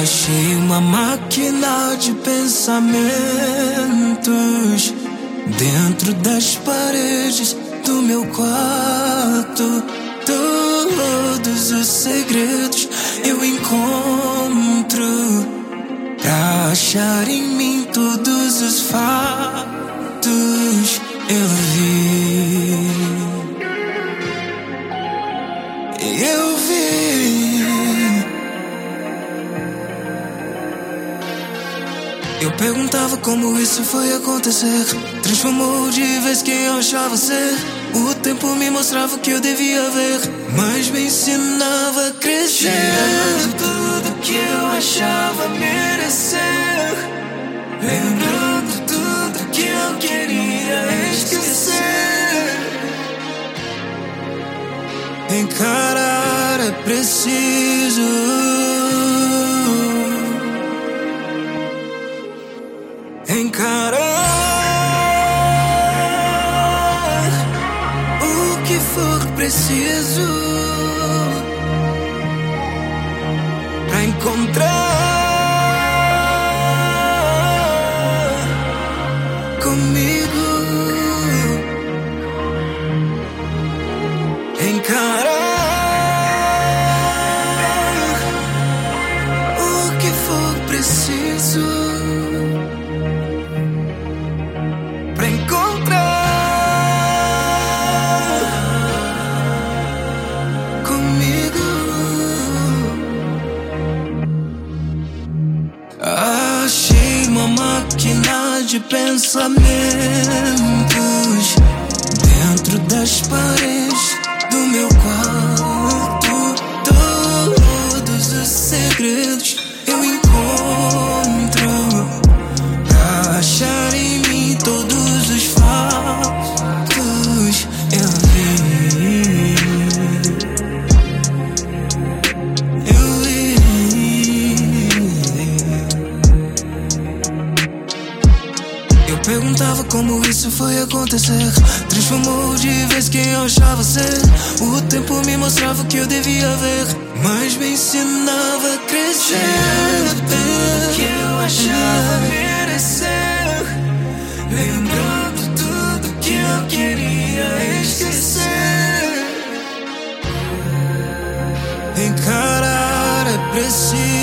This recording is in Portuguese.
Achei uma máquina de pensamentos dentro das paredes do meu quarto. Todos os segredos eu encontro pra achar em mim todos os fatos eu vi. Eu vi. Eu perguntava como isso foi acontecer. Transformou de vez quem eu achava ser. O tempo me mostrava o que eu devia ver, mas me ensinava a crescer. Tirando tudo que eu achava merecer. Lembrando tudo que eu queria esquecer. Encarar é preciso. Encarar o que for preciso pra encontrar comigo. Encarar máquina de pensamentos dentro das paredes do meu quarto. Todos os segredos eu encontro perguntava como isso foi acontecer. Transformou de vez quem eu achava ser. O tempo me mostrava o que eu devia ver, mas me ensinava a crescer. tudo que eu achava merecer. Lembrando tudo que eu queria esquecer. Encarar é preciso.